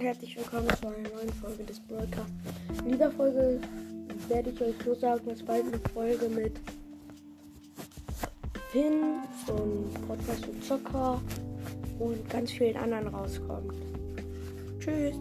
Herzlich willkommen zu einer neuen Folge des Broadcasts. In dieser Folge werde ich euch so sagen, dass bald eine Folge mit Finn und Podcast und Zocker und ganz vielen anderen rauskommt. Tschüss.